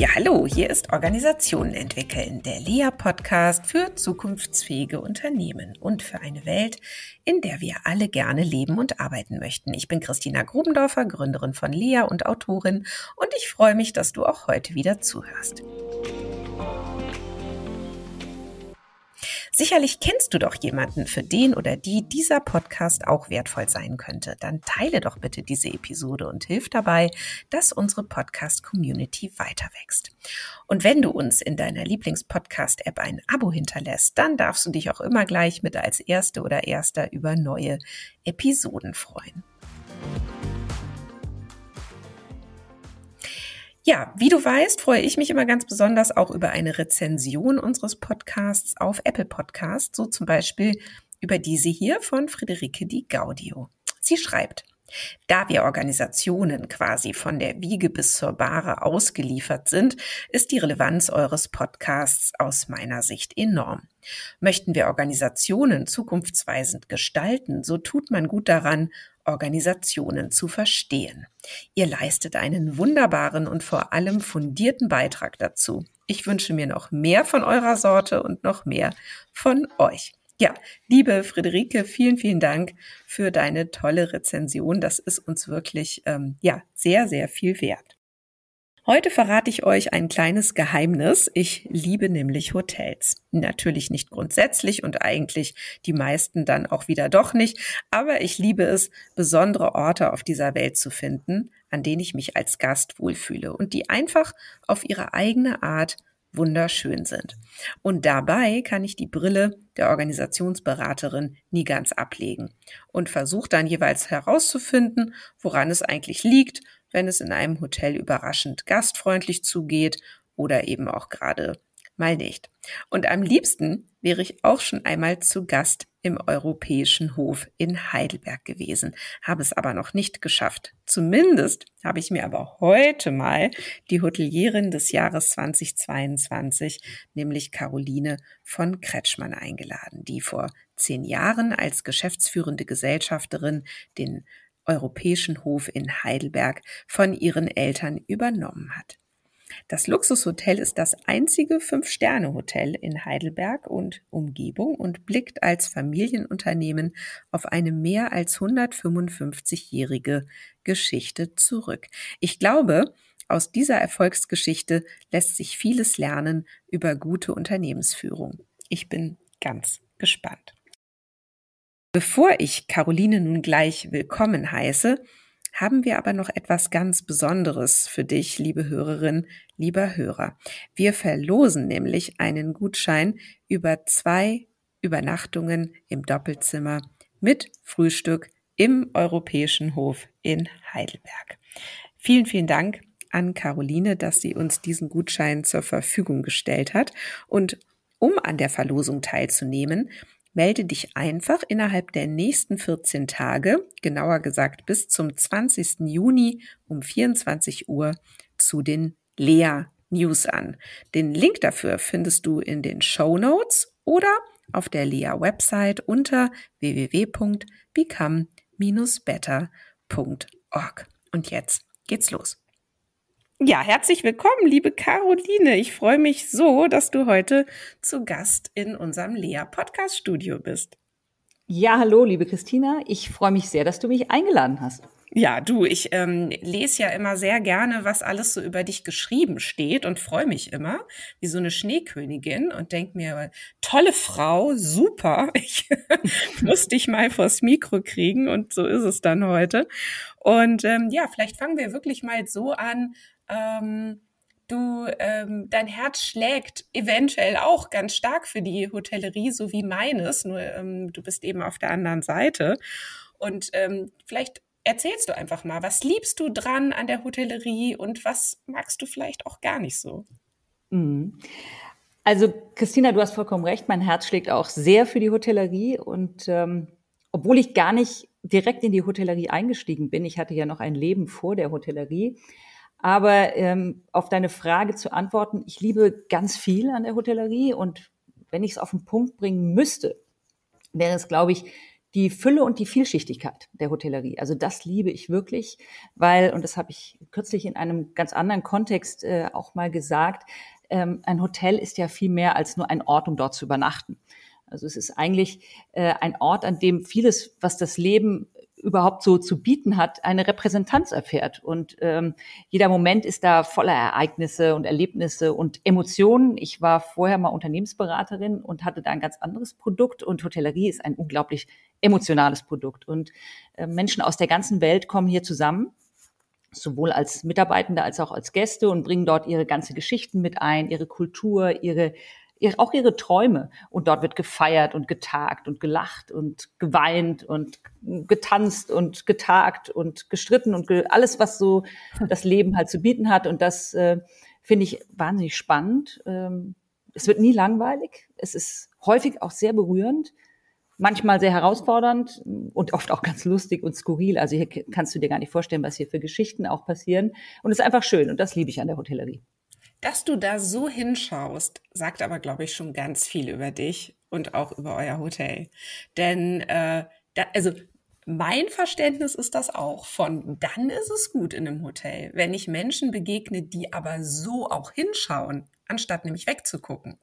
Ja, hallo, hier ist Organisationen entwickeln, der LEA-Podcast für zukunftsfähige Unternehmen und für eine Welt, in der wir alle gerne leben und arbeiten möchten. Ich bin Christina Grubendorfer, Gründerin von LEA und Autorin und ich freue mich, dass du auch heute wieder zuhörst. Sicherlich kennst du doch jemanden, für den oder die dieser Podcast auch wertvoll sein könnte. Dann teile doch bitte diese Episode und hilf dabei, dass unsere Podcast-Community weiter wächst. Und wenn du uns in deiner Lieblings-Podcast-App ein Abo hinterlässt, dann darfst du dich auch immer gleich mit als Erste oder Erster über neue Episoden freuen. Ja, wie du weißt, freue ich mich immer ganz besonders auch über eine Rezension unseres Podcasts auf Apple Podcasts, so zum Beispiel über diese hier von Friederike Di Gaudio. Sie schreibt, da wir Organisationen quasi von der Wiege bis zur Bahre ausgeliefert sind, ist die Relevanz eures Podcasts aus meiner Sicht enorm. Möchten wir Organisationen zukunftsweisend gestalten, so tut man gut daran, Organisationen zu verstehen. Ihr leistet einen wunderbaren und vor allem fundierten Beitrag dazu. Ich wünsche mir noch mehr von eurer Sorte und noch mehr von euch. Ja, liebe Friederike, vielen, vielen Dank für deine tolle Rezension. Das ist uns wirklich ähm, ja sehr, sehr viel wert. Heute verrate ich euch ein kleines Geheimnis. Ich liebe nämlich Hotels. Natürlich nicht grundsätzlich und eigentlich die meisten dann auch wieder doch nicht, aber ich liebe es, besondere Orte auf dieser Welt zu finden, an denen ich mich als Gast wohlfühle und die einfach auf ihre eigene Art wunderschön sind. Und dabei kann ich die Brille der Organisationsberaterin nie ganz ablegen und versuche dann jeweils herauszufinden, woran es eigentlich liegt, wenn es in einem Hotel überraschend gastfreundlich zugeht oder eben auch gerade mal nicht. Und am liebsten wäre ich auch schon einmal zu Gast im Europäischen Hof in Heidelberg gewesen, habe es aber noch nicht geschafft. Zumindest habe ich mir aber heute mal die Hotelierin des Jahres 2022, nämlich Caroline von Kretschmann eingeladen, die vor zehn Jahren als geschäftsführende Gesellschafterin den Europäischen Hof in Heidelberg von ihren Eltern übernommen hat. Das Luxushotel ist das einzige Fünf-Sterne-Hotel in Heidelberg und Umgebung und blickt als Familienunternehmen auf eine mehr als 155-jährige Geschichte zurück. Ich glaube, aus dieser Erfolgsgeschichte lässt sich vieles lernen über gute Unternehmensführung. Ich bin ganz gespannt. Bevor ich Caroline nun gleich willkommen heiße, haben wir aber noch etwas ganz Besonderes für dich, liebe Hörerin, lieber Hörer. Wir verlosen nämlich einen Gutschein über zwei Übernachtungen im Doppelzimmer mit Frühstück im Europäischen Hof in Heidelberg. Vielen, vielen Dank an Caroline, dass sie uns diesen Gutschein zur Verfügung gestellt hat. Und um an der Verlosung teilzunehmen, Melde dich einfach innerhalb der nächsten 14 Tage, genauer gesagt bis zum 20. Juni um 24 Uhr zu den Lea News an. Den Link dafür findest du in den Show Notes oder auf der Lea Website unter www.become-better.org. Und jetzt geht's los. Ja, herzlich willkommen, liebe Caroline. Ich freue mich so, dass du heute zu Gast in unserem Lea Podcast Studio bist. Ja, hallo, liebe Christina. Ich freue mich sehr, dass du mich eingeladen hast. Ja, du, ich ähm, lese ja immer sehr gerne, was alles so über dich geschrieben steht und freue mich immer wie so eine Schneekönigin und denk mir, tolle Frau, super, ich muss dich mal vors Mikro kriegen und so ist es dann heute. Und ähm, ja, vielleicht fangen wir wirklich mal so an, ähm, du, ähm, dein Herz schlägt eventuell auch ganz stark für die Hotellerie, so wie meines, nur ähm, du bist eben auf der anderen Seite. Und ähm, vielleicht erzählst du einfach mal, was liebst du dran an der Hotellerie und was magst du vielleicht auch gar nicht so? Mhm. Also Christina, du hast vollkommen recht, mein Herz schlägt auch sehr für die Hotellerie und ähm, obwohl ich gar nicht direkt in die Hotellerie eingestiegen bin, ich hatte ja noch ein Leben vor der Hotellerie, aber ähm, auf deine Frage zu antworten, ich liebe ganz viel an der Hotellerie und wenn ich es auf den Punkt bringen müsste, wäre es, glaube ich, die Fülle und die Vielschichtigkeit der Hotellerie. Also das liebe ich wirklich, weil, und das habe ich kürzlich in einem ganz anderen Kontext äh, auch mal gesagt, ähm, ein Hotel ist ja viel mehr als nur ein Ort, um dort zu übernachten. Also es ist eigentlich äh, ein Ort, an dem vieles, was das Leben überhaupt so zu bieten hat, eine Repräsentanz erfährt. Und ähm, jeder Moment ist da voller Ereignisse und Erlebnisse und Emotionen. Ich war vorher mal Unternehmensberaterin und hatte da ein ganz anderes Produkt. Und Hotellerie ist ein unglaublich emotionales Produkt. Und äh, Menschen aus der ganzen Welt kommen hier zusammen sowohl als Mitarbeitende als auch als Gäste und bringen dort ihre ganze Geschichten mit ein, ihre Kultur, ihre auch ihre Träume. Und dort wird gefeiert und getagt und gelacht und geweint und getanzt und getagt und gestritten und ge alles, was so das Leben halt zu bieten hat. Und das äh, finde ich wahnsinnig spannend. Ähm, es wird nie langweilig. Es ist häufig auch sehr berührend manchmal sehr herausfordernd und oft auch ganz lustig und skurril. Also hier kannst du dir gar nicht vorstellen, was hier für Geschichten auch passieren. Und es ist einfach schön und das liebe ich an der Hotellerie. Dass du da so hinschaust, sagt aber, glaube ich, schon ganz viel über dich und auch über euer Hotel. Denn, äh, da, also mein Verständnis ist das auch von, dann ist es gut in einem Hotel, wenn ich Menschen begegne, die aber so auch hinschauen, anstatt nämlich wegzugucken.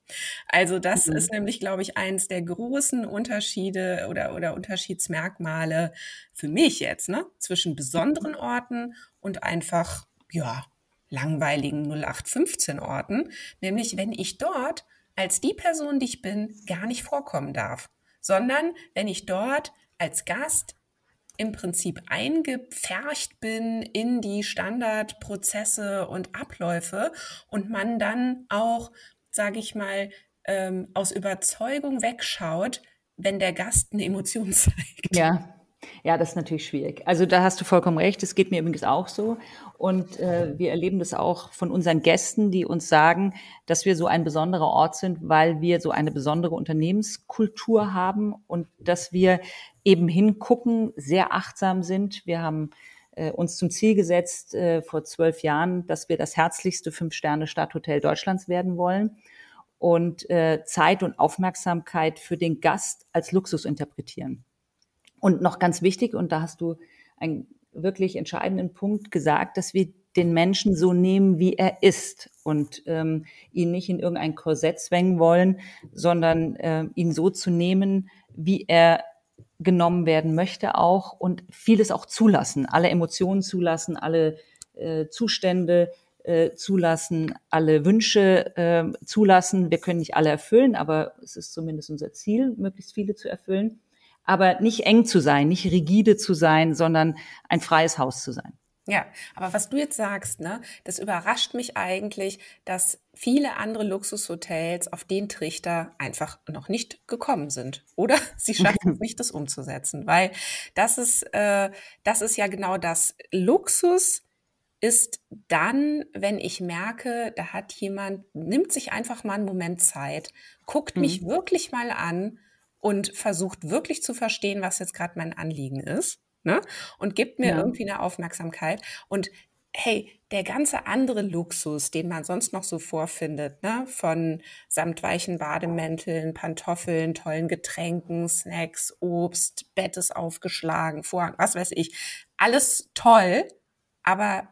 Also das mhm. ist nämlich, glaube ich, eins der großen Unterschiede oder, oder Unterschiedsmerkmale für mich jetzt, ne, zwischen besonderen Orten und einfach, ja, langweiligen 0815 Orten, nämlich wenn ich dort als die Person, die ich bin, gar nicht vorkommen darf, sondern wenn ich dort als Gast im Prinzip eingepfercht bin in die Standardprozesse und Abläufe und man dann auch, sage ich mal, ähm, aus Überzeugung wegschaut, wenn der Gast eine Emotion zeigt. Ja, ja, das ist natürlich schwierig. Also da hast du vollkommen recht. Das geht mir übrigens auch so. Und äh, wir erleben das auch von unseren Gästen, die uns sagen, dass wir so ein besonderer Ort sind, weil wir so eine besondere Unternehmenskultur haben und dass wir eben hingucken, sehr achtsam sind. Wir haben äh, uns zum Ziel gesetzt äh, vor zwölf Jahren, dass wir das herzlichste Fünf-Sterne-Stadthotel Deutschlands werden wollen und äh, Zeit und Aufmerksamkeit für den Gast als Luxus interpretieren. Und noch ganz wichtig, und da hast du einen wirklich entscheidenden Punkt gesagt, dass wir den Menschen so nehmen, wie er ist und ähm, ihn nicht in irgendein Korsett zwängen wollen, sondern äh, ihn so zu nehmen, wie er genommen werden möchte auch und vieles auch zulassen, alle Emotionen zulassen, alle äh, Zustände äh, zulassen, alle Wünsche äh, zulassen. Wir können nicht alle erfüllen, aber es ist zumindest unser Ziel, möglichst viele zu erfüllen aber nicht eng zu sein, nicht rigide zu sein, sondern ein freies Haus zu sein. Ja, aber was du jetzt sagst, ne, das überrascht mich eigentlich, dass viele andere Luxushotels auf den Trichter einfach noch nicht gekommen sind. Oder sie schaffen es nicht, das umzusetzen. Weil das ist, äh, das ist ja genau das. Luxus ist dann, wenn ich merke, da hat jemand, nimmt sich einfach mal einen Moment Zeit, guckt mhm. mich wirklich mal an und versucht wirklich zu verstehen, was jetzt gerade mein Anliegen ist. Ne? Und gibt mir ja. irgendwie eine Aufmerksamkeit. Und hey, der ganze andere Luxus, den man sonst noch so vorfindet, ne? von samtweichen Bademänteln, Pantoffeln, tollen Getränken, Snacks, Obst, Bett ist aufgeschlagen, Vorhang, was weiß ich, alles toll, aber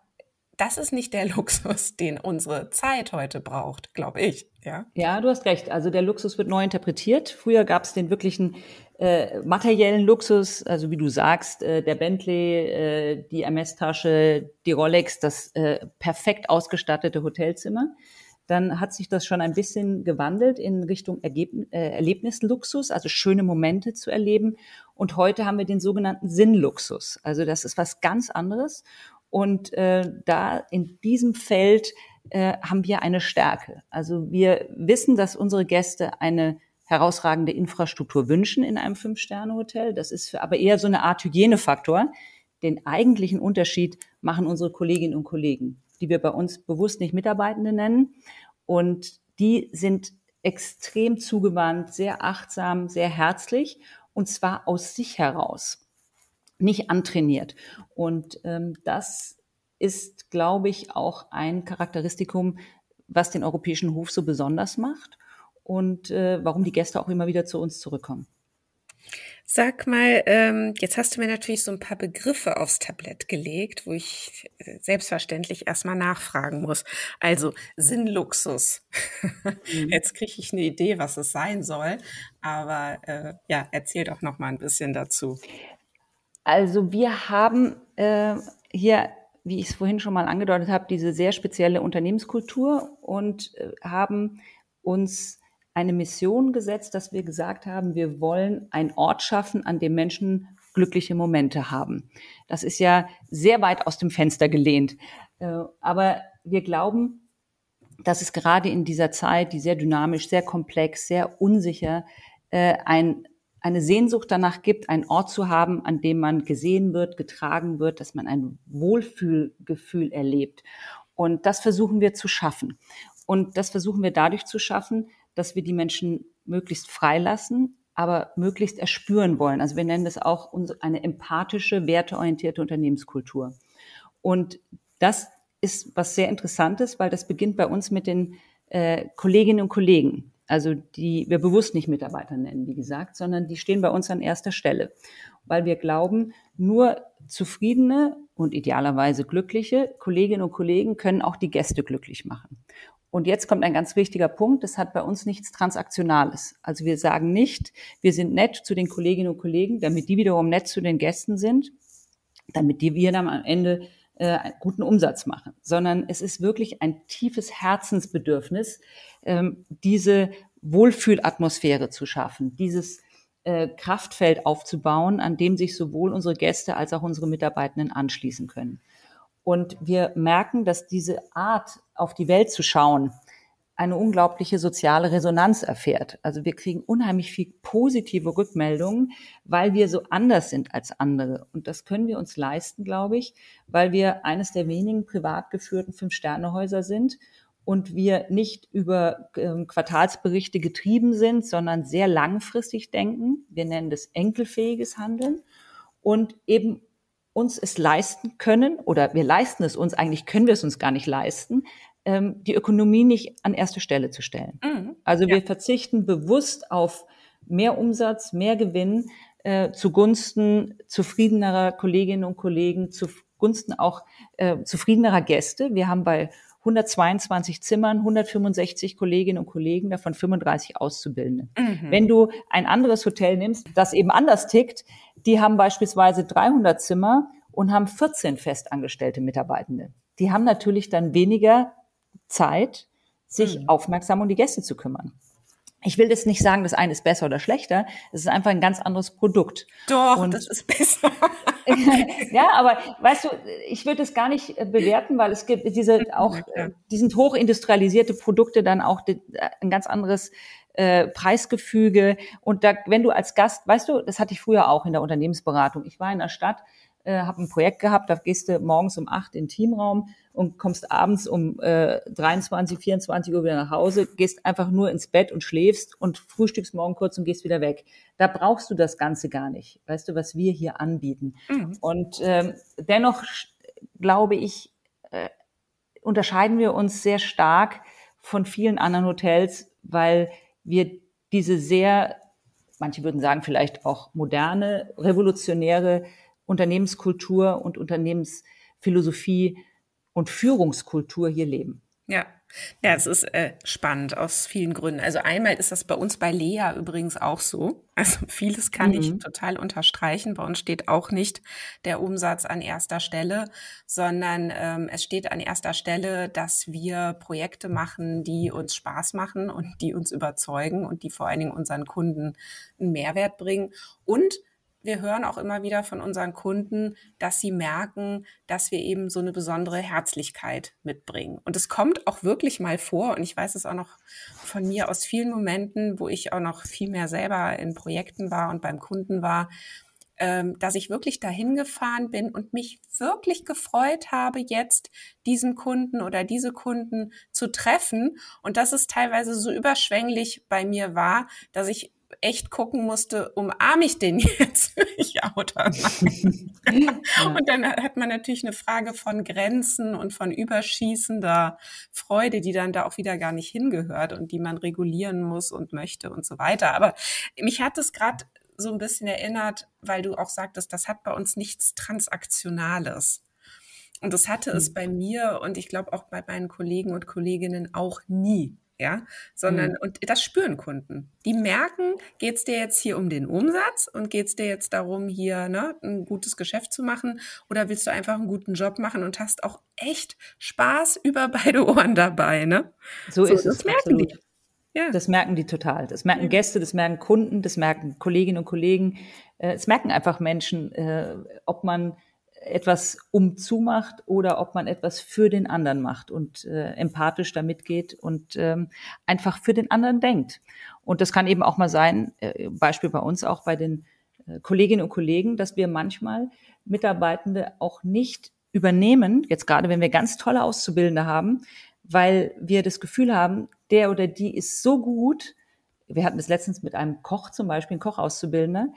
das ist nicht der Luxus, den unsere Zeit heute braucht, glaube ich. Ja? ja, du hast recht. Also der Luxus wird neu interpretiert. Früher gab es den wirklichen äh, materiellen Luxus, also wie du sagst, äh, der Bentley, äh, die Hermes-Tasche, die Rolex, das äh, perfekt ausgestattete Hotelzimmer. Dann hat sich das schon ein bisschen gewandelt in Richtung Ergeb äh, Erlebnisluxus, also schöne Momente zu erleben. Und heute haben wir den sogenannten Sinnluxus. Also das ist was ganz anderes. Und äh, da in diesem Feld äh, haben wir eine Stärke. Also wir wissen, dass unsere Gäste eine herausragende Infrastruktur wünschen in einem Fünf-Sterne-Hotel. Das ist für, aber eher so eine Art Hygienefaktor. Den eigentlichen Unterschied machen unsere Kolleginnen und Kollegen, die wir bei uns bewusst nicht Mitarbeitende nennen. Und die sind extrem zugewandt, sehr achtsam, sehr herzlich und zwar aus sich heraus nicht antrainiert. Und ähm, das ist, glaube ich, auch ein Charakteristikum, was den europäischen Hof so besonders macht und äh, warum die Gäste auch immer wieder zu uns zurückkommen. Sag mal, ähm, jetzt hast du mir natürlich so ein paar Begriffe aufs Tablett gelegt, wo ich äh, selbstverständlich erstmal nachfragen muss. Also Sinnluxus. Mhm. Jetzt kriege ich eine Idee, was es sein soll, aber äh, ja, erzähl doch noch mal ein bisschen dazu. Also wir haben äh, hier, wie ich es vorhin schon mal angedeutet habe, diese sehr spezielle Unternehmenskultur und äh, haben uns eine Mission gesetzt, dass wir gesagt haben, wir wollen einen Ort schaffen, an dem Menschen glückliche Momente haben. Das ist ja sehr weit aus dem Fenster gelehnt. Äh, aber wir glauben, dass es gerade in dieser Zeit, die sehr dynamisch, sehr komplex, sehr unsicher, äh, ein, eine Sehnsucht danach gibt, einen Ort zu haben, an dem man gesehen wird, getragen wird, dass man ein Wohlfühlgefühl erlebt. Und das versuchen wir zu schaffen. Und das versuchen wir dadurch zu schaffen, dass wir die Menschen möglichst freilassen, aber möglichst erspüren wollen. Also wir nennen das auch eine empathische, werteorientierte Unternehmenskultur. Und das ist was sehr Interessantes, weil das beginnt bei uns mit den äh, Kolleginnen und Kollegen. Also die wir bewusst nicht Mitarbeiter nennen, wie gesagt, sondern die stehen bei uns an erster Stelle, weil wir glauben, nur zufriedene und idealerweise glückliche Kolleginnen und Kollegen können auch die Gäste glücklich machen. Und jetzt kommt ein ganz wichtiger Punkt. Das hat bei uns nichts Transaktionales. Also wir sagen nicht, wir sind nett zu den Kolleginnen und Kollegen, damit die wiederum nett zu den Gästen sind, damit die wir dann am Ende äh, guten Umsatz machen, sondern es ist wirklich ein tiefes Herzensbedürfnis, ähm, diese Wohlfühlatmosphäre zu schaffen, dieses äh, Kraftfeld aufzubauen, an dem sich sowohl unsere Gäste als auch unsere Mitarbeitenden anschließen können. Und wir merken, dass diese Art, auf die Welt zu schauen, eine unglaubliche soziale Resonanz erfährt. Also wir kriegen unheimlich viel positive Rückmeldungen, weil wir so anders sind als andere. Und das können wir uns leisten, glaube ich, weil wir eines der wenigen privat geführten Fünf-Sterne-Häuser sind und wir nicht über ähm, Quartalsberichte getrieben sind, sondern sehr langfristig denken. Wir nennen das enkelfähiges Handeln und eben uns es leisten können, oder wir leisten es uns, eigentlich können wir es uns gar nicht leisten, ähm, die Ökonomie nicht an erste Stelle zu stellen. Mhm. Also wir verzichten bewusst auf mehr Umsatz, mehr Gewinn äh, zugunsten zufriedenerer Kolleginnen und Kollegen, zugunsten auch äh, zufriedenerer Gäste. Wir haben bei 122 Zimmern, 165 Kolleginnen und Kollegen, davon 35 Auszubildende. Mhm. Wenn du ein anderes Hotel nimmst, das eben anders tickt, die haben beispielsweise 300 Zimmer und haben 14 festangestellte Mitarbeitende. Die haben natürlich dann weniger Zeit, sich mhm. aufmerksam um die Gäste zu kümmern. Ich will jetzt nicht sagen, das eine ist besser oder schlechter. Es ist einfach ein ganz anderes Produkt. Doch, und das ist besser. ja, aber weißt du, ich würde es gar nicht äh, bewerten, weil es gibt diese auch, äh, die sind hochindustrialisierte Produkte dann auch ein ganz anderes äh, Preisgefüge. Und da, wenn du als Gast, weißt du, das hatte ich früher auch in der Unternehmensberatung. Ich war in der Stadt, äh, habe ein Projekt gehabt, da gehst du morgens um acht in den Teamraum und kommst abends um äh, 23, 24 Uhr wieder nach Hause, gehst einfach nur ins Bett und schläfst und frühstückst morgen kurz und gehst wieder weg. Da brauchst du das Ganze gar nicht. Weißt du, was wir hier anbieten? Mhm. Und ähm, dennoch glaube ich, äh, unterscheiden wir uns sehr stark von vielen anderen Hotels, weil wir diese sehr, manche würden sagen vielleicht auch moderne, revolutionäre Unternehmenskultur und Unternehmensphilosophie und Führungskultur hier leben. Ja, ja, es ist äh, spannend aus vielen Gründen. Also einmal ist das bei uns bei Lea übrigens auch so. Also vieles kann mhm. ich total unterstreichen. Bei uns steht auch nicht der Umsatz an erster Stelle, sondern ähm, es steht an erster Stelle, dass wir Projekte machen, die uns Spaß machen und die uns überzeugen und die vor allen Dingen unseren Kunden einen Mehrwert bringen. Und wir hören auch immer wieder von unseren Kunden, dass sie merken, dass wir eben so eine besondere Herzlichkeit mitbringen. Und es kommt auch wirklich mal vor, und ich weiß es auch noch von mir aus vielen Momenten, wo ich auch noch viel mehr selber in Projekten war und beim Kunden war, ähm, dass ich wirklich dahin gefahren bin und mich wirklich gefreut habe, jetzt diesen Kunden oder diese Kunden zu treffen und dass es teilweise so überschwänglich bei mir war, dass ich echt gucken musste, umarme ich den jetzt? ja oder nein? Und dann hat man natürlich eine Frage von Grenzen und von überschießender Freude, die dann da auch wieder gar nicht hingehört und die man regulieren muss und möchte und so weiter. Aber mich hat es gerade so ein bisschen erinnert, weil du auch sagtest, das hat bei uns nichts Transaktionales. Und das hatte es hm. bei mir und ich glaube auch bei meinen Kollegen und Kolleginnen auch nie ja, sondern mhm. und das spüren Kunden. Die merken, geht's dir jetzt hier um den Umsatz und geht's dir jetzt darum, hier ne, ein gutes Geschäft zu machen oder willst du einfach einen guten Job machen und hast auch echt Spaß über beide Ohren dabei, ne? So, so ist das es. merken absolut. die. Ja. Das merken die total. Das merken Gäste, das merken Kunden, das merken Kolleginnen und Kollegen. Äh, es merken einfach Menschen, äh, ob man etwas umzumacht oder ob man etwas für den anderen macht und äh, empathisch damit geht und ähm, einfach für den anderen denkt. Und das kann eben auch mal sein, äh, Beispiel bei uns auch bei den äh, Kolleginnen und Kollegen, dass wir manchmal Mitarbeitende auch nicht übernehmen, jetzt gerade wenn wir ganz tolle Auszubildende haben, weil wir das Gefühl haben, der oder die ist so gut. Wir hatten es letztens mit einem Koch zum Beispiel, ein Kochauszubildender,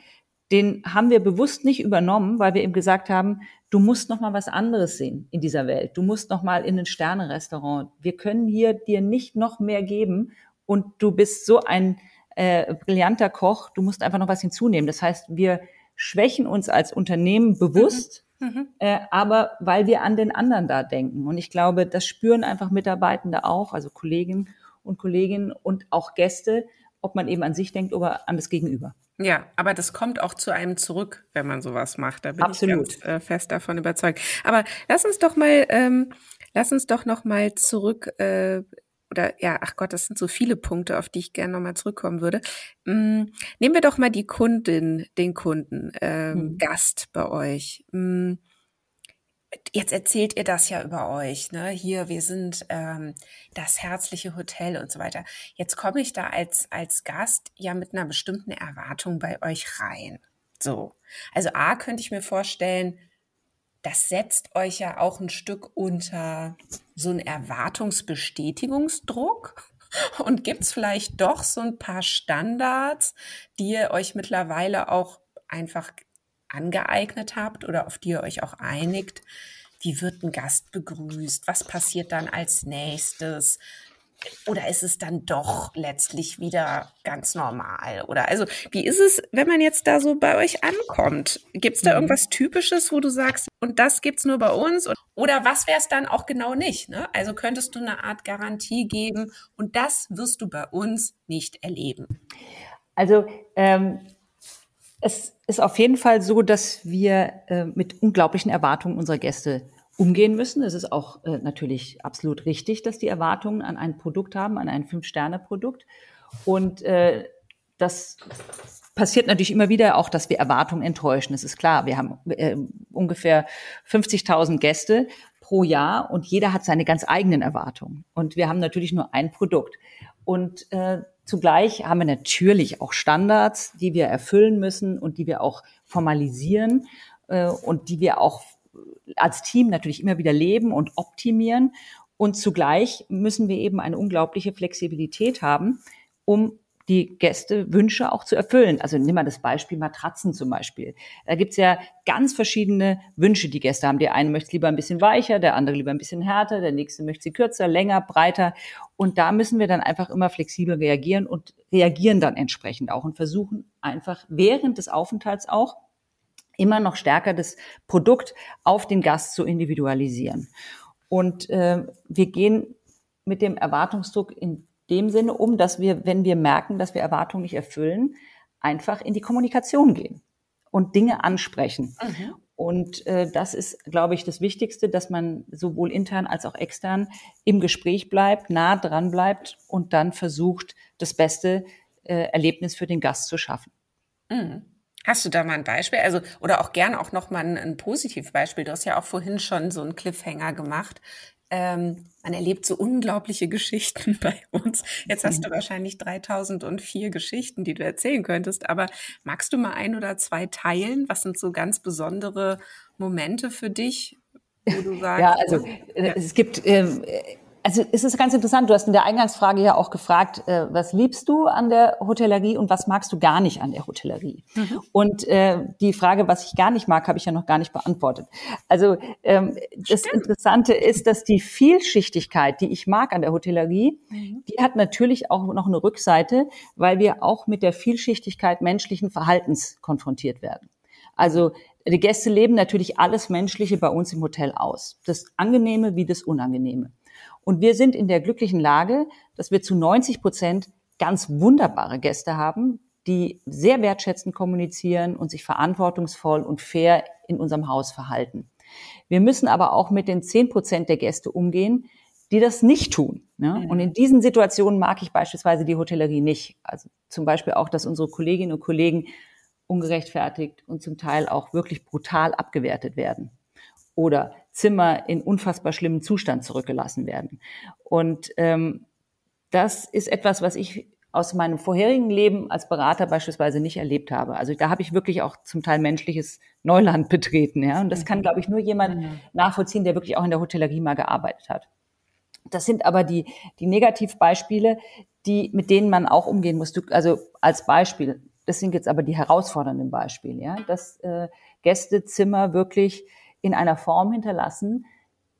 den haben wir bewusst nicht übernommen, weil wir ihm gesagt haben, du musst noch mal was anderes sehen in dieser Welt. Du musst noch mal in ein Sterne-Restaurant. Wir können hier dir nicht noch mehr geben und du bist so ein äh, brillanter Koch. Du musst einfach noch was hinzunehmen. Das heißt, wir schwächen uns als Unternehmen bewusst, mhm. Mhm. Äh, aber weil wir an den anderen da denken. Und ich glaube, das spüren einfach Mitarbeitende auch, also Kolleginnen und Kolleginnen und auch Gäste, ob man eben an sich denkt oder an das Gegenüber. Ja, aber das kommt auch zu einem zurück, wenn man sowas macht. Da bin Absolut. ich ganz äh, fest davon überzeugt. Aber lass uns doch mal, ähm, lass uns doch noch mal zurück. Äh, oder ja, ach Gott, das sind so viele Punkte, auf die ich gerne nochmal zurückkommen würde. Mm, nehmen wir doch mal die Kundin, den Kunden, ähm, hm. Gast bei euch. Mm, jetzt erzählt ihr das ja über euch, ne? Hier, wir sind ähm, das herzliche Hotel und so weiter. Jetzt komme ich da als als Gast ja mit einer bestimmten Erwartung bei euch rein. So, also a könnte ich mir vorstellen, das setzt euch ja auch ein Stück unter so einen Erwartungsbestätigungsdruck. Und gibt's vielleicht doch so ein paar Standards, die ihr euch mittlerweile auch einfach angeeignet habt oder auf die ihr euch auch einigt. Wie wird ein Gast begrüßt? Was passiert dann als nächstes? Oder ist es dann doch letztlich wieder ganz normal? Oder also, wie ist es, wenn man jetzt da so bei euch ankommt? Gibt es da mhm. irgendwas Typisches, wo du sagst, und das gibt's nur bei uns? Oder was wäre es dann auch genau nicht? Ne? Also könntest du eine Art Garantie geben und das wirst du bei uns nicht erleben. Also ähm, es ist auf jeden Fall so, dass wir äh, mit unglaublichen Erwartungen unserer Gäste umgehen müssen. Es ist auch äh, natürlich absolut richtig, dass die Erwartungen an ein Produkt haben, an ein Fünf-Sterne-Produkt. Und äh, das passiert natürlich immer wieder auch, dass wir Erwartungen enttäuschen. Das ist klar. Wir haben äh, ungefähr 50.000 Gäste pro Jahr und jeder hat seine ganz eigenen Erwartungen. Und wir haben natürlich nur ein Produkt. Und äh, Zugleich haben wir natürlich auch Standards, die wir erfüllen müssen und die wir auch formalisieren äh, und die wir auch als Team natürlich immer wieder leben und optimieren. Und zugleich müssen wir eben eine unglaubliche Flexibilität haben, um die Gäste Wünsche auch zu erfüllen. Also nimm mal das Beispiel Matratzen zum Beispiel. Da gibt's ja ganz verschiedene Wünsche, die Gäste haben. Der eine möchte lieber ein bisschen weicher, der andere lieber ein bisschen härter, der nächste möchte sie kürzer, länger, breiter. Und da müssen wir dann einfach immer flexibel reagieren und reagieren dann entsprechend auch und versuchen einfach während des Aufenthalts auch immer noch stärker das Produkt auf den Gast zu individualisieren. Und äh, wir gehen mit dem Erwartungsdruck in dem Sinne um, dass wir, wenn wir merken, dass wir Erwartungen nicht erfüllen, einfach in die Kommunikation gehen und Dinge ansprechen. Mhm. Und äh, das ist, glaube ich, das Wichtigste, dass man sowohl intern als auch extern im Gespräch bleibt, nah dran bleibt und dann versucht, das beste äh, Erlebnis für den Gast zu schaffen. Mhm. Hast du da mal ein Beispiel? Also, oder auch gern auch noch mal ein, ein Positivbeispiel. Du hast ja auch vorhin schon so einen Cliffhanger gemacht. Ähm, man erlebt so unglaubliche Geschichten bei uns. Jetzt hast du mhm. wahrscheinlich 3004 Geschichten, die du erzählen könntest, aber magst du mal ein oder zwei teilen? Was sind so ganz besondere Momente für dich, wo du sagst? Ja, also ja. Äh, es gibt ähm, also es ist ganz interessant, du hast in der Eingangsfrage ja auch gefragt, äh, was liebst du an der Hotellerie und was magst du gar nicht an der Hotellerie? Mhm. Und äh, die Frage, was ich gar nicht mag, habe ich ja noch gar nicht beantwortet. Also ähm, das Interessante ist, dass die Vielschichtigkeit, die ich mag an der Hotellerie, mhm. die hat natürlich auch noch eine Rückseite, weil wir auch mit der Vielschichtigkeit menschlichen Verhaltens konfrontiert werden. Also die Gäste leben natürlich alles Menschliche bei uns im Hotel aus. Das Angenehme wie das Unangenehme. Und wir sind in der glücklichen Lage, dass wir zu 90 Prozent ganz wunderbare Gäste haben, die sehr wertschätzend kommunizieren und sich verantwortungsvoll und fair in unserem Haus verhalten. Wir müssen aber auch mit den 10 Prozent der Gäste umgehen, die das nicht tun. Ne? Und in diesen Situationen mag ich beispielsweise die Hotellerie nicht. Also zum Beispiel auch, dass unsere Kolleginnen und Kollegen ungerechtfertigt und zum Teil auch wirklich brutal abgewertet werden. Oder Zimmer in unfassbar schlimmen Zustand zurückgelassen werden. Und ähm, das ist etwas, was ich aus meinem vorherigen Leben als Berater beispielsweise nicht erlebt habe. Also da habe ich wirklich auch zum Teil menschliches Neuland betreten. Ja? Und das kann, glaube ich, nur jemand nachvollziehen, der wirklich auch in der Hotellerie mal gearbeitet hat. Das sind aber die, die Negativbeispiele, die, mit denen man auch umgehen muss. Du, also als Beispiel, das sind jetzt aber die herausfordernden Beispiele, ja, dass äh, Gästezimmer wirklich in einer Form hinterlassen,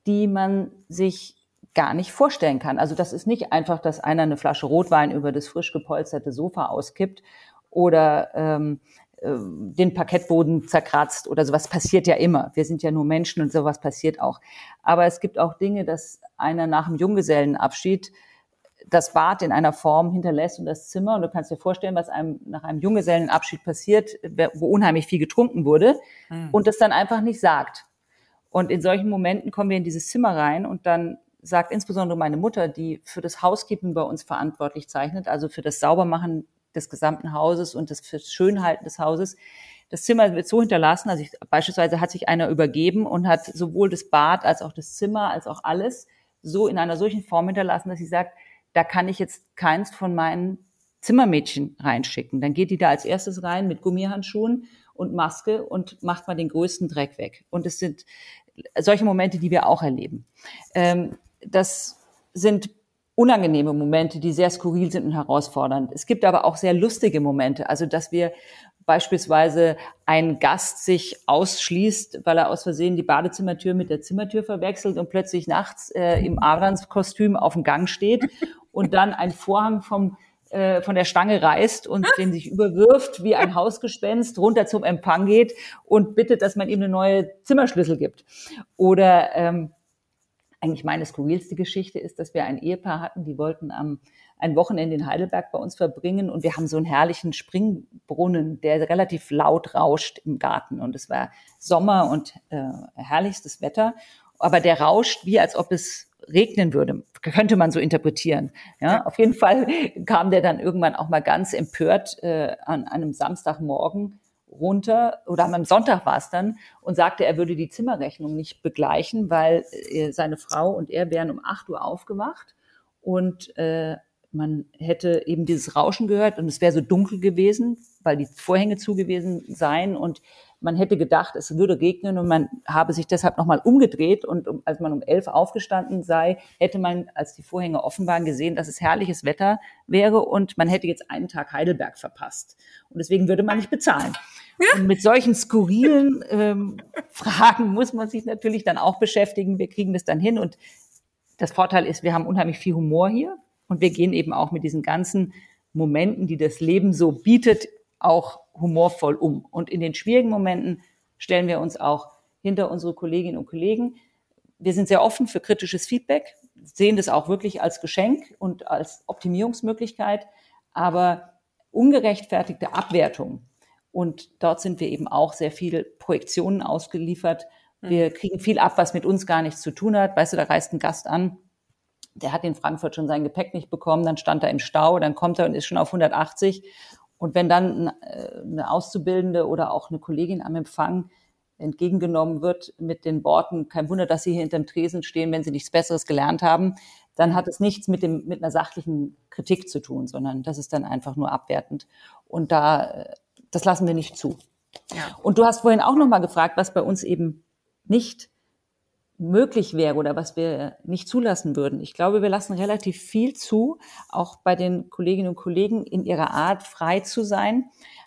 die man sich gar nicht vorstellen kann. Also das ist nicht einfach, dass einer eine Flasche Rotwein über das frisch gepolsterte Sofa auskippt oder ähm, äh, den Parkettboden zerkratzt oder sowas passiert ja immer. Wir sind ja nur Menschen und sowas passiert auch. Aber es gibt auch Dinge, dass einer nach dem Junggesellenabschied das Bad in einer Form hinterlässt und das Zimmer. Und du kannst dir vorstellen, was einem nach einem Junggesellenabschied passiert, wo unheimlich viel getrunken wurde mhm. und das dann einfach nicht sagt. Und in solchen Momenten kommen wir in dieses Zimmer rein und dann sagt insbesondere meine Mutter, die für das Housekeeping bei uns verantwortlich zeichnet, also für das Saubermachen des gesamten Hauses und das fürs Schönhalten des Hauses. Das Zimmer wird so hinterlassen, also ich, beispielsweise hat sich einer übergeben und hat sowohl das Bad als auch das Zimmer als auch alles so in einer solchen Form hinterlassen, dass sie sagt, da kann ich jetzt keins von meinen Zimmermädchen reinschicken. Dann geht die da als erstes rein mit Gummihandschuhen und Maske und macht mal den größten Dreck weg. Und es sind solche Momente, die wir auch erleben. Ähm, das sind unangenehme Momente, die sehr skurril sind und herausfordernd. Es gibt aber auch sehr lustige Momente. Also, dass wir beispielsweise ein Gast sich ausschließt, weil er aus Versehen die Badezimmertür mit der Zimmertür verwechselt und plötzlich nachts äh, im Adamskostüm auf dem Gang steht und dann ein Vorhang vom äh, von der Stange reißt und den sich überwirft wie ein Hausgespenst, runter zum Empfang geht und bittet, dass man ihm eine neue Zimmerschlüssel gibt. Oder ähm, eigentlich meine skurrilste Geschichte ist, dass wir ein Ehepaar hatten, die wollten am ein Wochenende in Heidelberg bei uns verbringen und wir haben so einen herrlichen Springbrunnen, der relativ laut rauscht im Garten und es war Sommer und äh, herrlichstes Wetter, aber der rauscht wie als ob es regnen würde, könnte man so interpretieren. Ja, auf jeden Fall kam der dann irgendwann auch mal ganz empört äh, an einem Samstagmorgen runter oder am Sonntag war es dann und sagte, er würde die Zimmerrechnung nicht begleichen, weil äh, seine Frau und er wären um acht Uhr aufgewacht und äh, man hätte eben dieses Rauschen gehört und es wäre so dunkel gewesen, weil die Vorhänge zugewesen seien und man hätte gedacht, es würde regnen und man habe sich deshalb nochmal umgedreht und als man um elf aufgestanden sei, hätte man, als die Vorhänge offen waren, gesehen, dass es herrliches Wetter wäre und man hätte jetzt einen Tag Heidelberg verpasst. Und deswegen würde man nicht bezahlen. Und mit solchen skurrilen ähm, Fragen muss man sich natürlich dann auch beschäftigen. Wir kriegen das dann hin und das Vorteil ist, wir haben unheimlich viel Humor hier und wir gehen eben auch mit diesen ganzen Momenten, die das Leben so bietet, auch humorvoll um. Und in den schwierigen Momenten stellen wir uns auch hinter unsere Kolleginnen und Kollegen. Wir sind sehr offen für kritisches Feedback, sehen das auch wirklich als Geschenk und als Optimierungsmöglichkeit, aber ungerechtfertigte Abwertung. Und dort sind wir eben auch sehr viele Projektionen ausgeliefert. Wir hm. kriegen viel ab, was mit uns gar nichts zu tun hat. Weißt du, da reist ein Gast an, der hat in Frankfurt schon sein Gepäck nicht bekommen, dann stand er im Stau, dann kommt er und ist schon auf 180. Und wenn dann äh, eine Auszubildende oder auch eine Kollegin am Empfang entgegengenommen wird mit den Worten, kein Wunder, dass Sie hier hinterm Tresen stehen, wenn Sie nichts Besseres gelernt haben, dann hat es nichts mit, dem, mit einer sachlichen Kritik zu tun, sondern das ist dann einfach nur abwertend. Und da, äh, das lassen wir nicht zu. Ja. Und du hast vorhin auch nochmal gefragt, was bei uns eben nicht möglich wäre oder was wir nicht zulassen würden. Ich glaube, wir lassen relativ viel zu, auch bei den Kolleginnen und Kollegen in ihrer Art frei zu sein.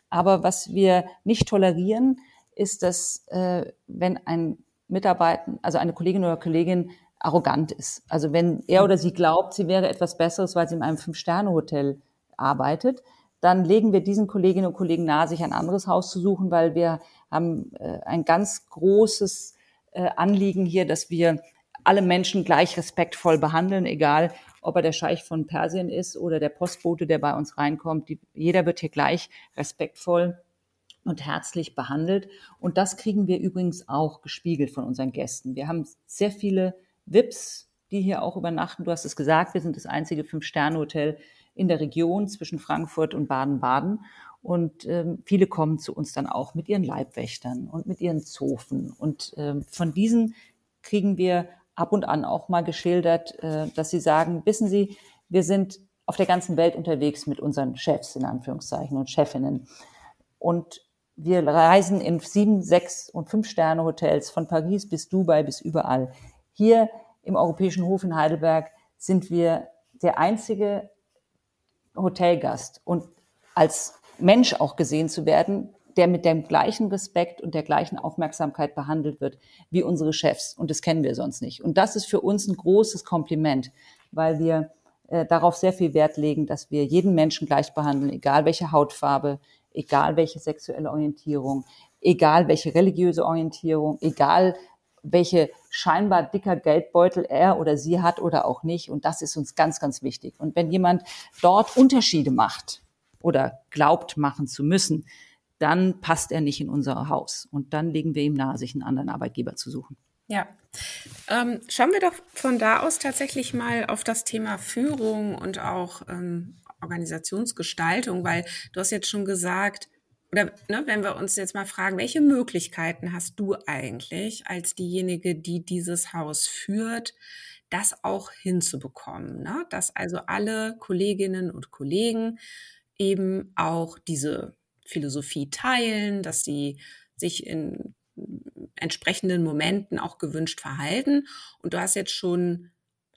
Aber was wir nicht tolerieren, ist, dass äh, wenn ein Mitarbeiter, also eine Kollegin oder Kollegin arrogant ist. Also wenn er oder sie glaubt, sie wäre etwas Besseres, weil sie in einem Fünf-Sterne-Hotel arbeitet, dann legen wir diesen Kolleginnen und Kollegen nahe, sich ein anderes Haus zu suchen, weil wir haben äh, ein ganz großes Anliegen hier, dass wir alle Menschen gleich respektvoll behandeln, egal ob er der Scheich von Persien ist oder der Postbote, der bei uns reinkommt. Die, jeder wird hier gleich respektvoll und herzlich behandelt. Und das kriegen wir übrigens auch gespiegelt von unseren Gästen. Wir haben sehr viele VIPs, die hier auch übernachten. Du hast es gesagt, wir sind das einzige Fünf-Sterne-Hotel in der Region zwischen Frankfurt und Baden-Baden. Und ähm, viele kommen zu uns dann auch mit ihren Leibwächtern und mit ihren Zofen. Und ähm, von diesen kriegen wir ab und an auch mal geschildert, äh, dass sie sagen, wissen Sie, wir sind auf der ganzen Welt unterwegs mit unseren Chefs in Anführungszeichen und Chefinnen. Und wir reisen in sieben, sechs und fünf Sterne Hotels von Paris bis Dubai bis überall. Hier im Europäischen Hof in Heidelberg sind wir der einzige Hotelgast und als Mensch auch gesehen zu werden, der mit dem gleichen Respekt und der gleichen Aufmerksamkeit behandelt wird wie unsere Chefs. Und das kennen wir sonst nicht. Und das ist für uns ein großes Kompliment, weil wir äh, darauf sehr viel Wert legen, dass wir jeden Menschen gleich behandeln, egal welche Hautfarbe, egal welche sexuelle Orientierung, egal welche religiöse Orientierung, egal welche scheinbar dicker Geldbeutel er oder sie hat oder auch nicht. Und das ist uns ganz, ganz wichtig. Und wenn jemand dort Unterschiede macht oder glaubt machen zu müssen, dann passt er nicht in unser Haus. Und dann legen wir ihm nahe, sich einen anderen Arbeitgeber zu suchen. Ja. Ähm, schauen wir doch von da aus tatsächlich mal auf das Thema Führung und auch ähm, Organisationsgestaltung, weil du hast jetzt schon gesagt, oder ne, wenn wir uns jetzt mal fragen, welche Möglichkeiten hast du eigentlich als diejenige, die dieses Haus führt, das auch hinzubekommen, ne? dass also alle Kolleginnen und Kollegen eben auch diese Philosophie teilen, dass sie sich in entsprechenden Momenten auch gewünscht verhalten. Und du hast jetzt schon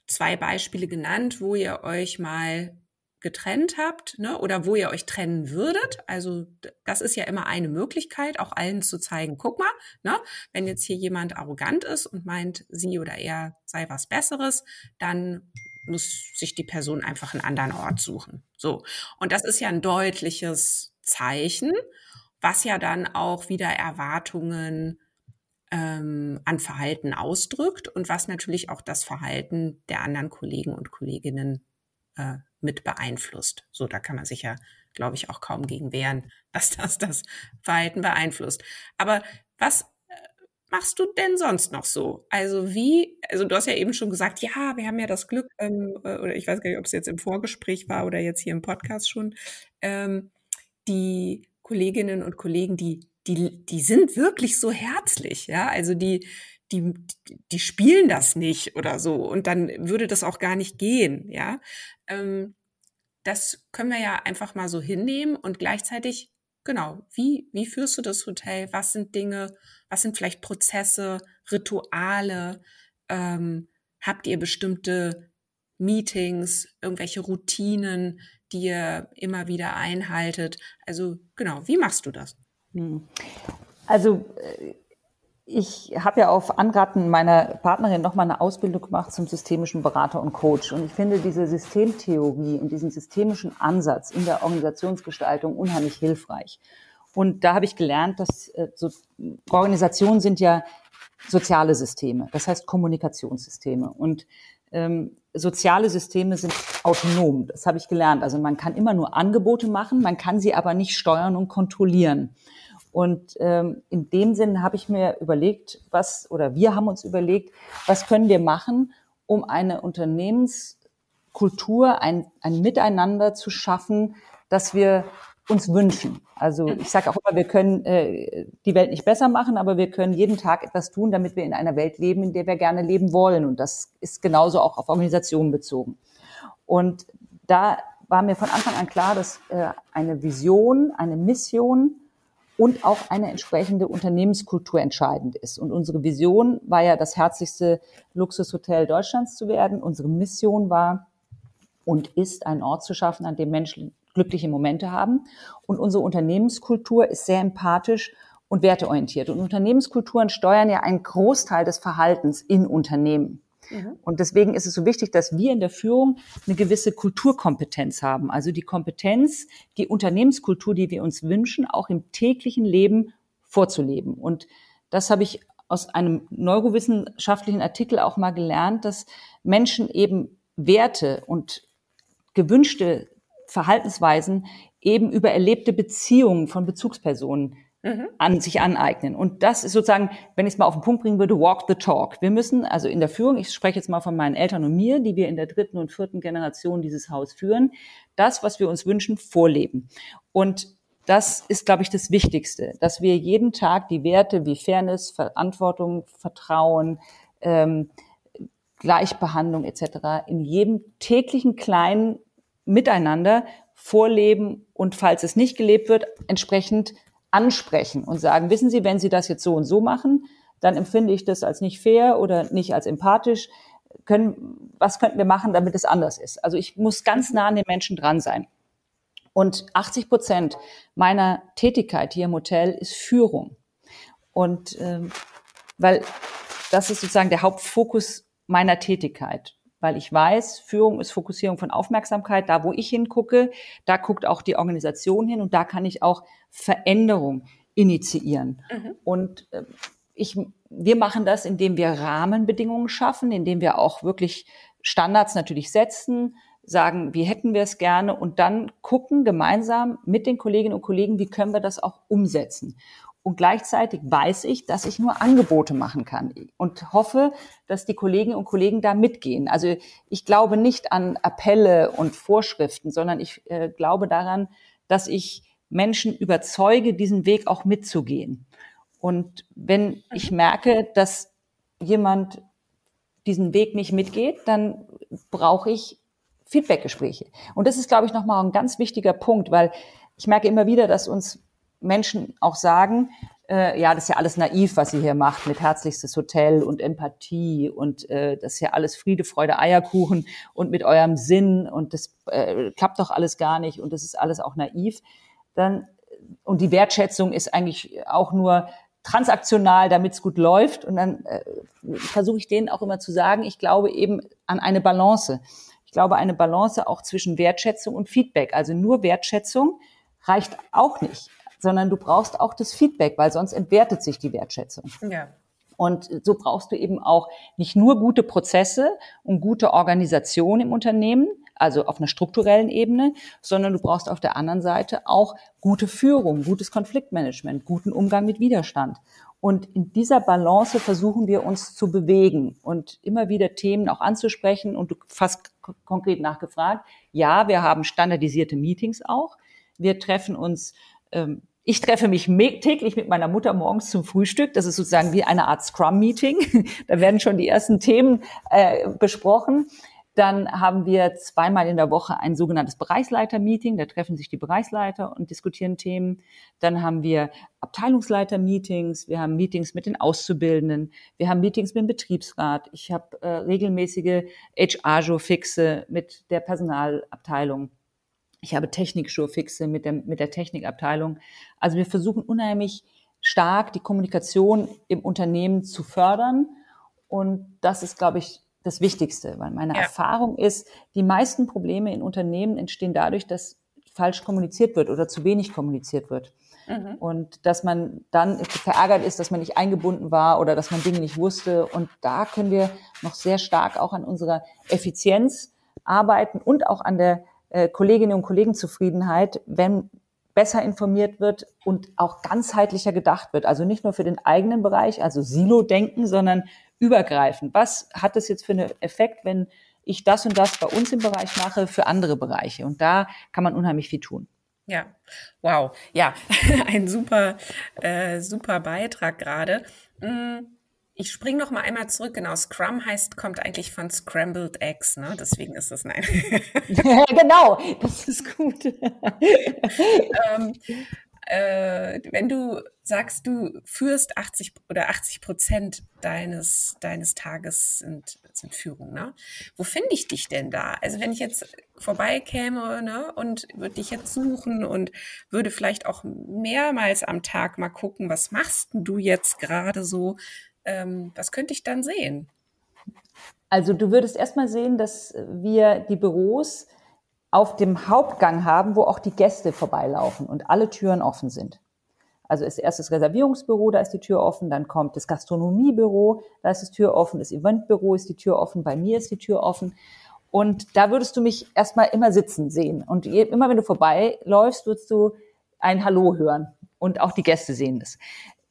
zwei Beispiele genannt, wo ihr euch mal getrennt habt ne, oder wo ihr euch trennen würdet. Also das ist ja immer eine Möglichkeit, auch allen zu zeigen, guck mal, ne, wenn jetzt hier jemand arrogant ist und meint, sie oder er sei was Besseres, dann muss sich die Person einfach einen anderen Ort suchen. So. Und das ist ja ein deutliches Zeichen, was ja dann auch wieder Erwartungen ähm, an Verhalten ausdrückt und was natürlich auch das Verhalten der anderen Kollegen und Kolleginnen äh, mit beeinflusst. So, da kann man sich ja, glaube ich, auch kaum gegen wehren, dass das das Verhalten beeinflusst. Aber was machst du denn sonst noch so? Also wie, also du hast ja eben schon gesagt, ja, wir haben ja das Glück, ähm, äh, oder ich weiß gar nicht, ob es jetzt im Vorgespräch war oder jetzt hier im Podcast schon, ähm, die Kolleginnen und Kollegen, die, die, die sind wirklich so herzlich, ja, also die, die, die spielen das nicht oder so und dann würde das auch gar nicht gehen, ja. Ähm, das können wir ja einfach mal so hinnehmen und gleichzeitig, genau, wie, wie führst du das Hotel? Was sind Dinge, was sind vielleicht Prozesse, Rituale? Ähm, habt ihr bestimmte Meetings, irgendwelche Routinen, die ihr immer wieder einhaltet? Also genau, wie machst du das? Hm. Also äh, ich habe ja auf Anraten meiner Partnerin nochmal eine Ausbildung gemacht zum systemischen Berater und Coach. Und ich finde diese Systemtheorie und diesen systemischen Ansatz in der Organisationsgestaltung unheimlich hilfreich. Und da habe ich gelernt, dass äh, so, Organisationen sind ja soziale Systeme, das heißt Kommunikationssysteme. Und ähm, soziale Systeme sind autonom. Das habe ich gelernt. Also man kann immer nur Angebote machen, man kann sie aber nicht steuern und kontrollieren. Und ähm, in dem Sinn habe ich mir überlegt, was, oder wir haben uns überlegt, was können wir machen, um eine Unternehmenskultur, ein, ein Miteinander zu schaffen, dass wir uns wünschen. Also ich sage auch immer, wir können äh, die Welt nicht besser machen, aber wir können jeden Tag etwas tun, damit wir in einer Welt leben, in der wir gerne leben wollen. Und das ist genauso auch auf Organisationen bezogen. Und da war mir von Anfang an klar, dass äh, eine Vision, eine Mission und auch eine entsprechende Unternehmenskultur entscheidend ist. Und unsere Vision war ja, das herzlichste Luxushotel Deutschlands zu werden. Unsere Mission war und ist, einen Ort zu schaffen, an dem Menschen glückliche Momente haben. Und unsere Unternehmenskultur ist sehr empathisch und werteorientiert. Und Unternehmenskulturen steuern ja einen Großteil des Verhaltens in Unternehmen. Mhm. Und deswegen ist es so wichtig, dass wir in der Führung eine gewisse Kulturkompetenz haben. Also die Kompetenz, die Unternehmenskultur, die wir uns wünschen, auch im täglichen Leben vorzuleben. Und das habe ich aus einem neurowissenschaftlichen Artikel auch mal gelernt, dass Menschen eben Werte und gewünschte Verhaltensweisen eben über erlebte Beziehungen von Bezugspersonen mhm. an sich aneignen. Und das ist sozusagen, wenn ich es mal auf den Punkt bringen würde, walk the talk. Wir müssen also in der Führung, ich spreche jetzt mal von meinen Eltern und mir, die wir in der dritten und vierten Generation dieses Haus führen, das, was wir uns wünschen, vorleben. Und das ist, glaube ich, das Wichtigste, dass wir jeden Tag die Werte wie Fairness, Verantwortung, Vertrauen, ähm, Gleichbehandlung etc. in jedem täglichen kleinen Miteinander vorleben und falls es nicht gelebt wird, entsprechend ansprechen und sagen, wissen Sie, wenn Sie das jetzt so und so machen, dann empfinde ich das als nicht fair oder nicht als empathisch. Können, was könnten wir machen, damit es anders ist? Also ich muss ganz nah an den Menschen dran sein. Und 80 Prozent meiner Tätigkeit hier im Hotel ist Führung. Und ähm, weil das ist sozusagen der Hauptfokus meiner Tätigkeit weil ich weiß, Führung ist Fokussierung von Aufmerksamkeit. Da, wo ich hingucke, da guckt auch die Organisation hin und da kann ich auch Veränderung initiieren. Mhm. Und äh, ich, wir machen das, indem wir Rahmenbedingungen schaffen, indem wir auch wirklich Standards natürlich setzen, sagen, wie hätten wir es gerne und dann gucken gemeinsam mit den Kolleginnen und Kollegen, wie können wir das auch umsetzen. Und gleichzeitig weiß ich, dass ich nur Angebote machen kann und hoffe, dass die Kolleginnen und Kollegen da mitgehen. Also ich glaube nicht an Appelle und Vorschriften, sondern ich äh, glaube daran, dass ich Menschen überzeuge, diesen Weg auch mitzugehen. Und wenn ich mhm. merke, dass jemand diesen Weg nicht mitgeht, dann brauche ich Feedbackgespräche. Und das ist, glaube ich, nochmal ein ganz wichtiger Punkt, weil ich merke immer wieder, dass uns Menschen auch sagen, äh, ja, das ist ja alles naiv, was sie hier macht mit herzlichstes Hotel und Empathie und äh, das ist ja alles Friede, Freude, Eierkuchen und mit eurem Sinn und das äh, klappt doch alles gar nicht und das ist alles auch naiv. Dann und die Wertschätzung ist eigentlich auch nur transaktional, damit es gut läuft. Und dann äh, versuche ich denen auch immer zu sagen, ich glaube eben an eine Balance. Ich glaube eine Balance auch zwischen Wertschätzung und Feedback. Also nur Wertschätzung reicht auch nicht sondern du brauchst auch das Feedback, weil sonst entwertet sich die Wertschätzung. Ja. Und so brauchst du eben auch nicht nur gute Prozesse und gute Organisation im Unternehmen, also auf einer strukturellen Ebene, sondern du brauchst auf der anderen Seite auch gute Führung, gutes Konfliktmanagement, guten Umgang mit Widerstand. Und in dieser Balance versuchen wir uns zu bewegen und immer wieder Themen auch anzusprechen. Und du fast konkret nachgefragt, ja, wir haben standardisierte Meetings auch. Wir treffen uns ähm, ich treffe mich täglich mit meiner Mutter morgens zum Frühstück. Das ist sozusagen wie eine Art Scrum-Meeting. da werden schon die ersten Themen äh, besprochen. Dann haben wir zweimal in der Woche ein sogenanntes Bereichsleiter-Meeting. Da treffen sich die Bereichsleiter und diskutieren Themen. Dann haben wir Abteilungsleiter-Meetings. Wir haben Meetings mit den Auszubildenden. Wir haben Meetings mit dem Betriebsrat. Ich habe äh, regelmäßige HR-Fixe mit der Personalabteilung. Ich habe Technik-Schurfixe mit der, mit der Technikabteilung. Also wir versuchen unheimlich stark die Kommunikation im Unternehmen zu fördern. Und das ist, glaube ich, das Wichtigste, weil meine ja. Erfahrung ist, die meisten Probleme in Unternehmen entstehen dadurch, dass falsch kommuniziert wird oder zu wenig kommuniziert wird. Mhm. Und dass man dann verärgert ist, dass man nicht eingebunden war oder dass man Dinge nicht wusste. Und da können wir noch sehr stark auch an unserer Effizienz arbeiten und auch an der äh, Kolleginnen und Kollegenzufriedenheit, wenn besser informiert wird und auch ganzheitlicher gedacht wird. Also nicht nur für den eigenen Bereich, also Silo-Denken, sondern übergreifend. Was hat das jetzt für einen Effekt, wenn ich das und das bei uns im Bereich mache für andere Bereiche? Und da kann man unheimlich viel tun. Ja, wow, ja, ein super, äh, super Beitrag gerade. Mm. Ich springe noch mal einmal zurück. Genau, Scrum heißt, kommt eigentlich von Scrambled Eggs, ne? Deswegen ist es nein. ja, genau, das ist gut. ähm, äh, wenn du sagst, du führst 80 oder 80 Prozent deines, deines Tages sind, sind Führung, ne? Wo finde ich dich denn da? Also wenn ich jetzt vorbeikäme, ne, und würde dich jetzt suchen und würde vielleicht auch mehrmals am Tag mal gucken, was machst du jetzt gerade so? Ähm, was könnte ich dann sehen? Also du würdest erstmal sehen, dass wir die Büros auf dem Hauptgang haben, wo auch die Gäste vorbeilaufen und alle Türen offen sind. Also ist erst das Reservierungsbüro, da ist die Tür offen, dann kommt das Gastronomiebüro, da ist die Tür offen, das Eventbüro ist die Tür offen, bei mir ist die Tür offen. Und da würdest du mich erstmal immer sitzen sehen. Und immer wenn du vorbeiläufst, würdest du ein Hallo hören. Und auch die Gäste sehen das.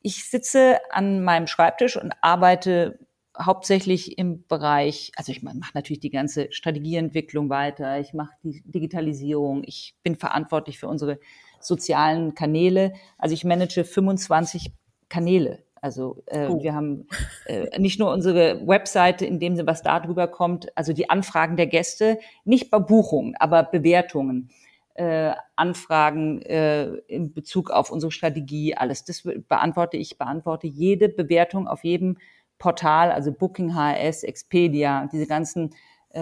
Ich sitze an meinem Schreibtisch und arbeite hauptsächlich im Bereich, also ich mache natürlich die ganze Strategieentwicklung weiter, ich mache die Digitalisierung, ich bin verantwortlich für unsere sozialen Kanäle. Also ich manage 25 Kanäle. Also äh, oh. wir haben äh, nicht nur unsere Webseite, in dem Sinne, was da drüber kommt, also die Anfragen der Gäste, nicht bei Buchungen, aber Bewertungen, äh, Anfragen äh, in Bezug auf unsere Strategie, alles. Das beantworte ich, beantworte jede Bewertung auf jedem Portal, also Booking, HRS, Expedia, diese ganzen äh,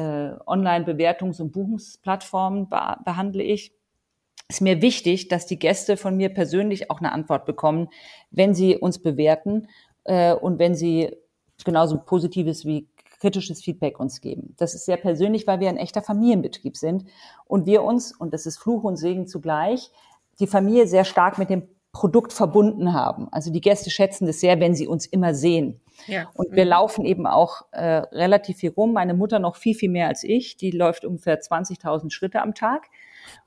Online-Bewertungs- und Buchungsplattformen be behandle ich. Ist mir wichtig, dass die Gäste von mir persönlich auch eine Antwort bekommen, wenn sie uns bewerten äh, und wenn sie genauso positives wie kritisches Feedback uns geben. Das ist sehr persönlich, weil wir ein echter Familienbetrieb sind und wir uns, und das ist Fluch und Segen zugleich, die Familie sehr stark mit dem Produkt verbunden haben. Also die Gäste schätzen das sehr, wenn sie uns immer sehen. Ja. Und wir mhm. laufen eben auch äh, relativ viel rum. Meine Mutter noch viel, viel mehr als ich. Die läuft ungefähr 20.000 Schritte am Tag.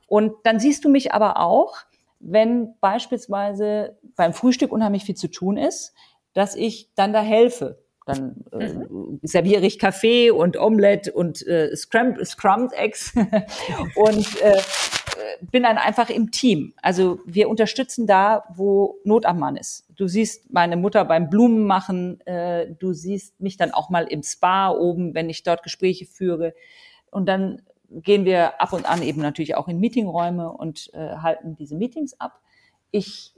Und dann siehst du mich aber auch, wenn beispielsweise beim Frühstück unheimlich viel zu tun ist, dass ich dann da helfe. Dann äh, mhm. serviere ich Kaffee und Omelette und äh, Scrum, Scrummed Eggs und äh, bin dann einfach im Team. Also wir unterstützen da, wo Not am Mann ist. Du siehst meine Mutter beim Blumen machen, äh, du siehst mich dann auch mal im Spa oben, wenn ich dort Gespräche führe. Und dann gehen wir ab und an eben natürlich auch in Meetingräume und äh, halten diese Meetings ab. Ich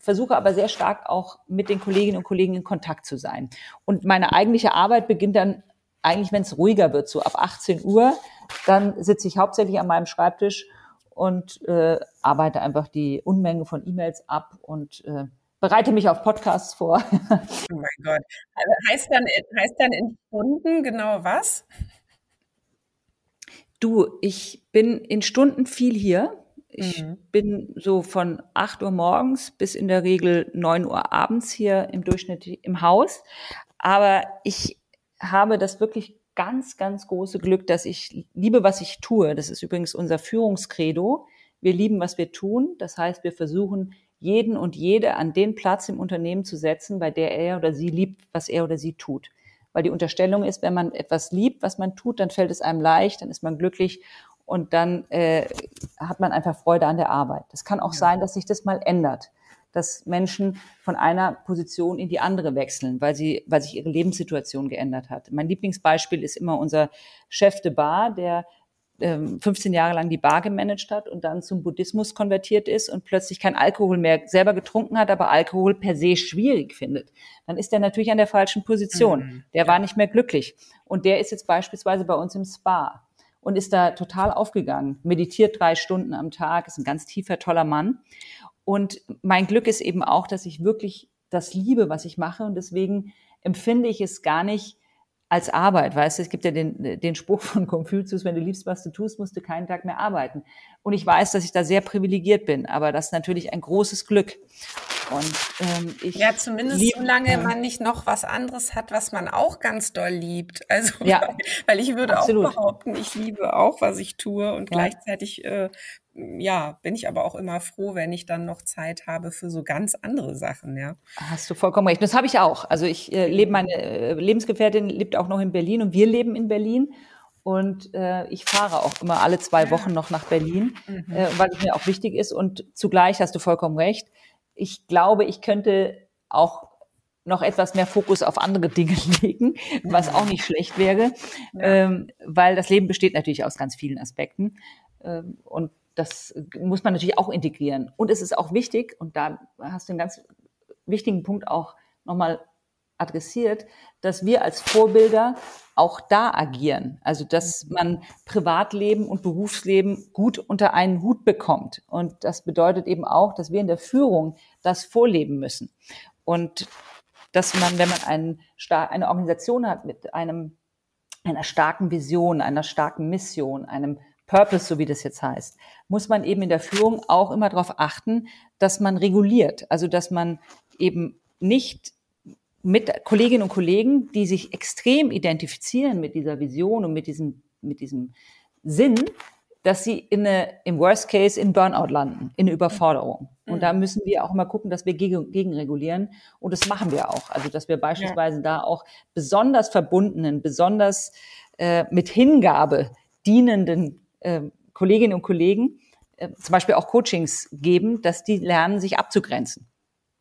versuche aber sehr stark auch mit den Kolleginnen und Kollegen in Kontakt zu sein. Und meine eigentliche Arbeit beginnt dann eigentlich, wenn es ruhiger wird, so ab 18 Uhr. Dann sitze ich hauptsächlich an meinem Schreibtisch und äh, arbeite einfach die Unmenge von E-Mails ab und äh, bereite mich auf Podcasts vor. oh mein Gott. Also heißt, dann, heißt dann in Stunden genau was? Du, ich bin in Stunden viel hier. Ich mhm. bin so von 8 Uhr morgens bis in der Regel 9 Uhr abends hier im Durchschnitt im Haus. Aber ich habe das wirklich ganz, ganz große Glück, dass ich liebe, was ich tue. Das ist übrigens unser Führungskredo. Wir lieben, was wir tun. Das heißt, wir versuchen, jeden und jede an den Platz im Unternehmen zu setzen, bei der er oder sie liebt, was er oder sie tut. Weil die Unterstellung ist, wenn man etwas liebt, was man tut, dann fällt es einem leicht, dann ist man glücklich und dann äh, hat man einfach Freude an der Arbeit. Das kann auch ja. sein, dass sich das mal ändert dass Menschen von einer Position in die andere wechseln, weil sie, weil sich ihre Lebenssituation geändert hat. Mein Lieblingsbeispiel ist immer unser Chef de Bar, der 15 ähm, Jahre lang die Bar gemanagt hat und dann zum Buddhismus konvertiert ist und plötzlich kein Alkohol mehr selber getrunken hat, aber Alkohol per se schwierig findet, dann ist er natürlich an der falschen Position. Mhm. Der war nicht mehr glücklich. Und der ist jetzt beispielsweise bei uns im Spa und ist da total aufgegangen, meditiert drei Stunden am Tag, ist ein ganz tiefer, toller Mann. Und mein Glück ist eben auch, dass ich wirklich das liebe, was ich mache. Und deswegen empfinde ich es gar nicht als Arbeit. Weißt du, es gibt ja den, den Spruch von Confucius, wenn du liebst, was du tust, musst du keinen Tag mehr arbeiten. Und ich weiß, dass ich da sehr privilegiert bin, aber das ist natürlich ein großes Glück. Und ähm, ich ja, zumindest lieb, solange man nicht noch was anderes hat, was man auch ganz doll liebt. Also ja, weil, weil ich würde absolut. auch behaupten, ich liebe auch, was ich tue und ja. gleichzeitig äh, ja, bin ich aber auch immer froh, wenn ich dann noch Zeit habe für so ganz andere Sachen, ja. Hast du vollkommen recht. Das habe ich auch. Also ich äh, lebe, meine äh, Lebensgefährtin lebt auch noch in Berlin und wir leben in Berlin. Und äh, ich fahre auch immer alle zwei Wochen noch nach Berlin, mhm. äh, weil es mir auch wichtig ist. Und zugleich hast du vollkommen recht. Ich glaube, ich könnte auch noch etwas mehr Fokus auf andere Dinge legen, was auch nicht schlecht wäre, ja. ähm, weil das Leben besteht natürlich aus ganz vielen Aspekten. Ähm, und das muss man natürlich auch integrieren. Und es ist auch wichtig, und da hast du einen ganz wichtigen Punkt auch nochmal adressiert, dass wir als Vorbilder auch da agieren. Also, dass man Privatleben und Berufsleben gut unter einen Hut bekommt. Und das bedeutet eben auch, dass wir in der Führung das vorleben müssen. Und dass man, wenn man einen, eine Organisation hat mit einem, einer starken Vision, einer starken Mission, einem Purpose, so wie das jetzt heißt, muss man eben in der Führung auch immer darauf achten, dass man reguliert. Also, dass man eben nicht mit Kolleginnen und Kollegen, die sich extrem identifizieren mit dieser Vision und mit diesem, mit diesem Sinn, dass sie in eine, im Worst Case in Burnout landen, in eine Überforderung. Und mhm. da müssen wir auch immer gucken, dass wir gegen, gegenregulieren. Und das machen wir auch. Also, dass wir beispielsweise ja. da auch besonders verbundenen, besonders äh, mit Hingabe dienenden äh, Kolleginnen und Kollegen äh, zum Beispiel auch Coachings geben, dass die lernen, sich abzugrenzen.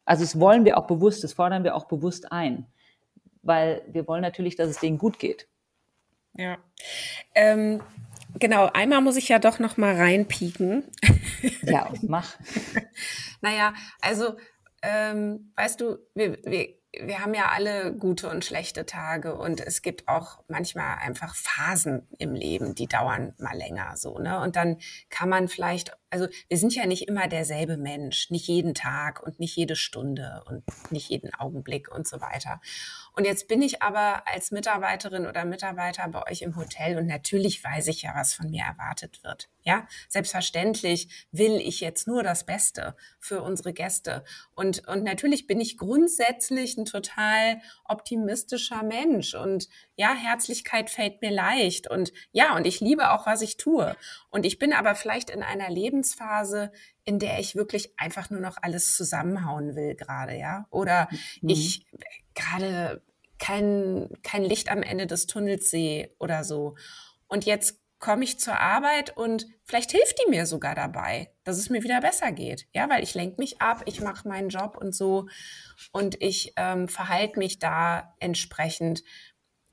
Also das wollen wir auch bewusst, das fordern wir auch bewusst ein, weil wir wollen natürlich, dass es denen gut geht. Ja. Ähm, genau, einmal muss ich ja doch noch mal reinpieken. Ja, mach. naja, also ähm, weißt du, wir, wir wir haben ja alle gute und schlechte Tage und es gibt auch manchmal einfach Phasen im Leben, die dauern mal länger so, ne? Und dann kann man vielleicht, also wir sind ja nicht immer derselbe Mensch, nicht jeden Tag und nicht jede Stunde und nicht jeden Augenblick und so weiter. Und jetzt bin ich aber als Mitarbeiterin oder Mitarbeiter bei euch im Hotel und natürlich weiß ich ja, was von mir erwartet wird. Ja, selbstverständlich will ich jetzt nur das Beste für unsere Gäste. Und, und natürlich bin ich grundsätzlich ein total optimistischer Mensch und ja, Herzlichkeit fällt mir leicht und ja, und ich liebe auch, was ich tue. Und ich bin aber vielleicht in einer Lebensphase, in der ich wirklich einfach nur noch alles zusammenhauen will gerade, ja, oder mhm. ich gerade kein, kein Licht am Ende des Tunnels sehe oder so. Und jetzt komme ich zur Arbeit und vielleicht hilft die mir sogar dabei, dass es mir wieder besser geht. Ja, weil ich lenke mich ab, ich mache meinen Job und so und ich ähm, verhalte mich da entsprechend.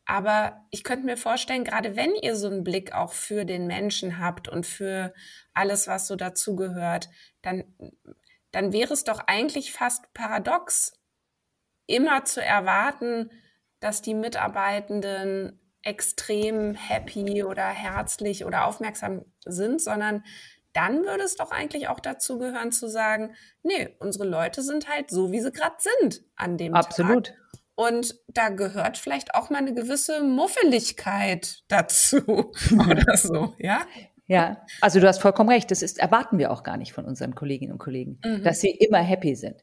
Aber ich könnte mir vorstellen, gerade wenn ihr so einen Blick auch für den Menschen habt und für alles, was so dazugehört, dann, dann wäre es doch eigentlich fast paradox, immer zu erwarten, dass die Mitarbeitenden extrem happy oder herzlich oder aufmerksam sind, sondern dann würde es doch eigentlich auch dazu gehören zu sagen, nee, unsere Leute sind halt so, wie sie gerade sind an dem Absolut. Tag. Und da gehört vielleicht auch mal eine gewisse Muffeligkeit dazu oder so, ja? Ja, also du hast vollkommen recht. Das ist, erwarten wir auch gar nicht von unseren Kolleginnen und Kollegen, mhm. dass sie immer happy sind,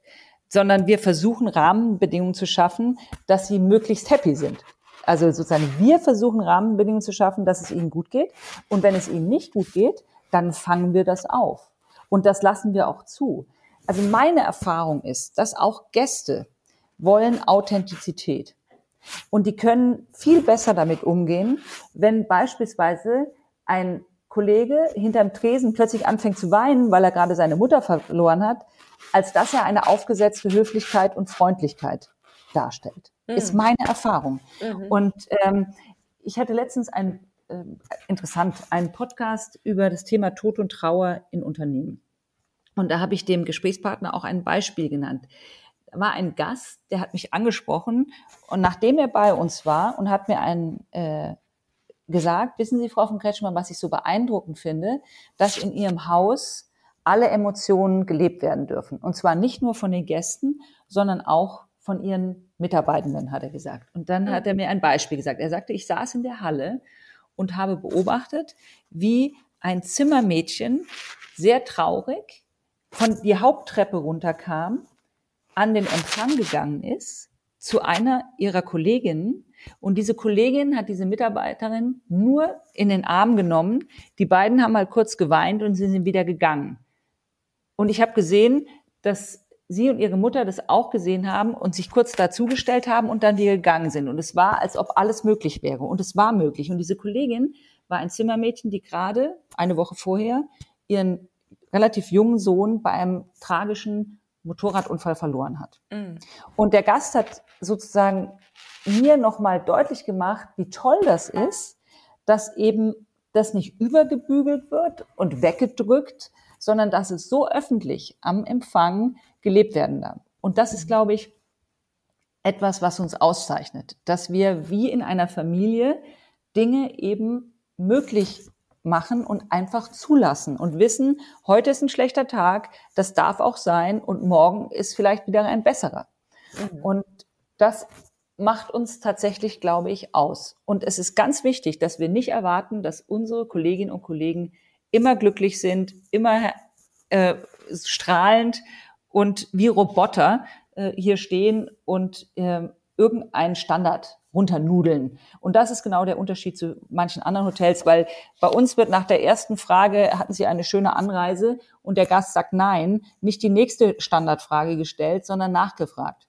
sondern wir versuchen Rahmenbedingungen zu schaffen, dass sie möglichst happy sind. Also sozusagen, wir versuchen Rahmenbedingungen zu schaffen, dass es ihnen gut geht. Und wenn es ihnen nicht gut geht, dann fangen wir das auf. Und das lassen wir auch zu. Also meine Erfahrung ist, dass auch Gäste wollen Authentizität. Und die können viel besser damit umgehen, wenn beispielsweise ein Kollege hinterm Tresen plötzlich anfängt zu weinen, weil er gerade seine Mutter verloren hat, als dass er eine aufgesetzte Höflichkeit und Freundlichkeit darstellt. Mhm. Ist meine Erfahrung. Mhm. Und ähm, ich hatte letztens ein äh, interessant einen Podcast über das Thema Tod und Trauer in Unternehmen. Und da habe ich dem Gesprächspartner auch ein Beispiel genannt. Da war ein Gast, der hat mich angesprochen und nachdem er bei uns war und hat mir ein äh, gesagt, wissen Sie, Frau von Kretschmann, was ich so beeindruckend finde, dass in Ihrem Haus alle Emotionen gelebt werden dürfen. Und zwar nicht nur von den Gästen, sondern auch von ihren Mitarbeitenden, hat er gesagt. Und dann hat er mir ein Beispiel gesagt. Er sagte, ich saß in der Halle und habe beobachtet, wie ein Zimmermädchen sehr traurig von die Haupttreppe runterkam, an den Empfang gegangen ist, zu einer ihrer Kolleginnen. Und diese Kollegin hat diese Mitarbeiterin nur in den Arm genommen. Die beiden haben mal kurz geweint und sie sind wieder gegangen. Und ich habe gesehen, dass sie und ihre Mutter das auch gesehen haben und sich kurz dazugestellt haben und dann wieder gegangen sind. Und es war, als ob alles möglich wäre. Und es war möglich. Und diese Kollegin war ein Zimmermädchen, die gerade eine Woche vorher ihren relativ jungen Sohn bei einem tragischen Motorradunfall verloren hat. Mhm. Und der Gast hat sozusagen mir nochmal deutlich gemacht, wie toll das ist, dass eben das nicht übergebügelt wird und weggedrückt, sondern dass es so öffentlich am Empfang gelebt werden darf. Und das ist, glaube ich, etwas, was uns auszeichnet, dass wir wie in einer Familie Dinge eben möglich machen und einfach zulassen und wissen, heute ist ein schlechter Tag, das darf auch sein und morgen ist vielleicht wieder ein besserer. Mhm. Und das macht uns tatsächlich, glaube ich, aus. Und es ist ganz wichtig, dass wir nicht erwarten, dass unsere Kolleginnen und Kollegen immer glücklich sind, immer äh, strahlend und wie Roboter äh, hier stehen und äh, irgendeinen Standard runternudeln. Und das ist genau der Unterschied zu manchen anderen Hotels, weil bei uns wird nach der ersten Frage, hatten Sie eine schöne Anreise? Und der Gast sagt nein, nicht die nächste Standardfrage gestellt, sondern nachgefragt.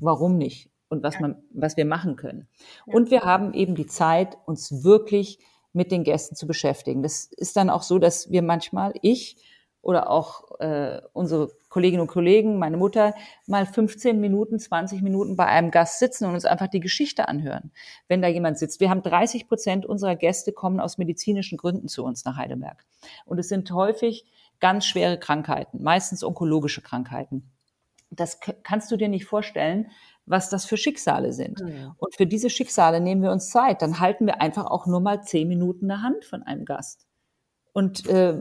Warum nicht? Und was man, was wir machen können. Und wir haben eben die Zeit, uns wirklich mit den Gästen zu beschäftigen. Das ist dann auch so, dass wir manchmal, ich oder auch äh, unsere Kolleginnen und Kollegen, meine Mutter, mal 15 Minuten, 20 Minuten bei einem Gast sitzen und uns einfach die Geschichte anhören, wenn da jemand sitzt. Wir haben 30 Prozent unserer Gäste kommen aus medizinischen Gründen zu uns nach Heidelberg. Und es sind häufig ganz schwere Krankheiten, meistens onkologische Krankheiten. Das kannst du dir nicht vorstellen, was das für Schicksale sind. Mhm. Und für diese Schicksale nehmen wir uns Zeit. Dann halten wir einfach auch nur mal zehn Minuten eine Hand von einem Gast und äh,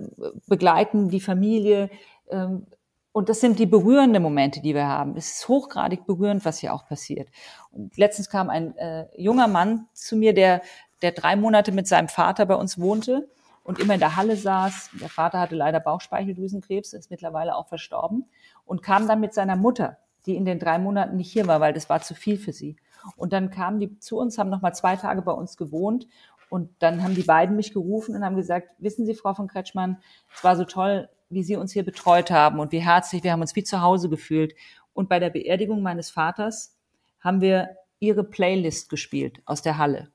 begleiten die Familie. Ähm, und das sind die berührenden Momente, die wir haben. Es ist hochgradig berührend, was hier auch passiert. Und letztens kam ein äh, junger Mann zu mir, der, der drei Monate mit seinem Vater bei uns wohnte und immer in der Halle saß. Der Vater hatte leider Bauchspeicheldrüsenkrebs, ist mittlerweile auch verstorben und kam dann mit seiner Mutter, die in den drei Monaten nicht hier war, weil das war zu viel für sie. Und dann kamen die zu uns, haben noch mal zwei Tage bei uns gewohnt und dann haben die beiden mich gerufen und haben gesagt, wissen Sie, Frau von Kretschmann, es war so toll, wie Sie uns hier betreut haben und wie herzlich, wir haben uns wie zu Hause gefühlt. Und bei der Beerdigung meines Vaters haben wir Ihre Playlist gespielt aus der Halle.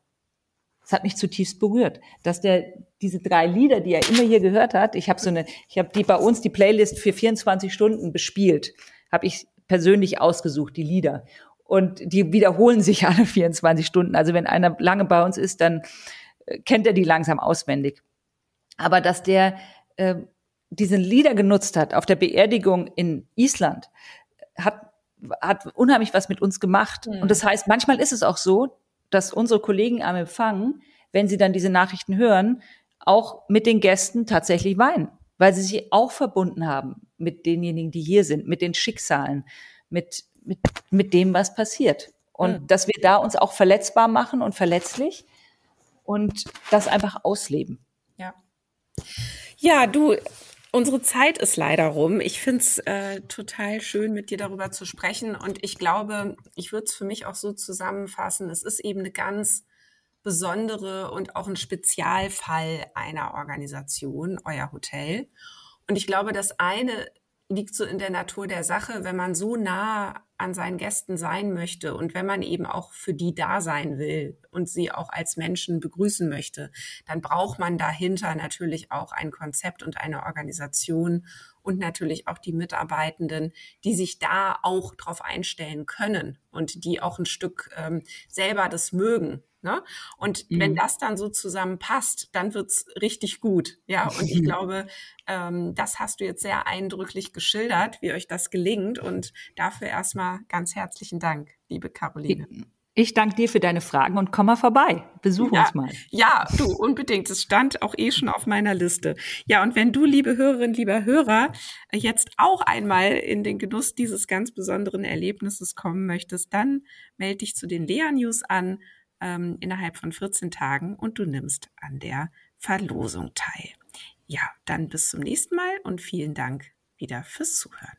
Das hat mich zutiefst berührt, dass der diese drei Lieder, die er immer hier gehört hat, ich habe so eine, ich habe die bei uns die Playlist für 24 Stunden bespielt, habe ich persönlich ausgesucht die Lieder und die wiederholen sich alle 24 Stunden. Also wenn einer lange bei uns ist, dann kennt er die langsam auswendig. Aber dass der äh, diesen Lieder genutzt hat auf der Beerdigung in Island, hat, hat unheimlich was mit uns gemacht. Mhm. Und das heißt, manchmal ist es auch so, dass unsere Kollegen am Empfang, wenn sie dann diese Nachrichten hören, auch mit den Gästen tatsächlich weinen, weil sie sich auch verbunden haben mit denjenigen, die hier sind, mit den Schicksalen, mit, mit, mit dem, was passiert. Und mhm. dass wir da uns auch verletzbar machen und verletzlich und das einfach ausleben. Ja. Ja, du, unsere Zeit ist leider rum. Ich finde es äh, total schön, mit dir darüber zu sprechen. Und ich glaube, ich würde es für mich auch so zusammenfassen. Es ist eben eine ganz besondere und auch ein Spezialfall einer Organisation, euer Hotel. Und ich glaube, das eine liegt so in der Natur der Sache, wenn man so nah an seinen Gästen sein möchte und wenn man eben auch für die da sein will und sie auch als Menschen begrüßen möchte, dann braucht man dahinter natürlich auch ein Konzept und eine Organisation und natürlich auch die Mitarbeitenden, die sich da auch drauf einstellen können und die auch ein Stück ähm, selber das mögen. Ne? Und mhm. wenn das dann so zusammenpasst, dann wird's richtig gut. Ja, und ich glaube, ähm, das hast du jetzt sehr eindrücklich geschildert, wie euch das gelingt. Und dafür erstmal ganz herzlichen Dank, liebe Caroline. Ich danke dir für deine Fragen und komm mal vorbei. Besuch ja, uns mal. Ja, du, unbedingt. Es stand auch eh schon auf meiner Liste. Ja, und wenn du, liebe Hörerin, lieber Hörer, jetzt auch einmal in den Genuss dieses ganz besonderen Erlebnisses kommen möchtest, dann melde dich zu den Lea News an ähm, innerhalb von 14 Tagen und du nimmst an der Verlosung teil. Ja, dann bis zum nächsten Mal und vielen Dank wieder fürs Zuhören.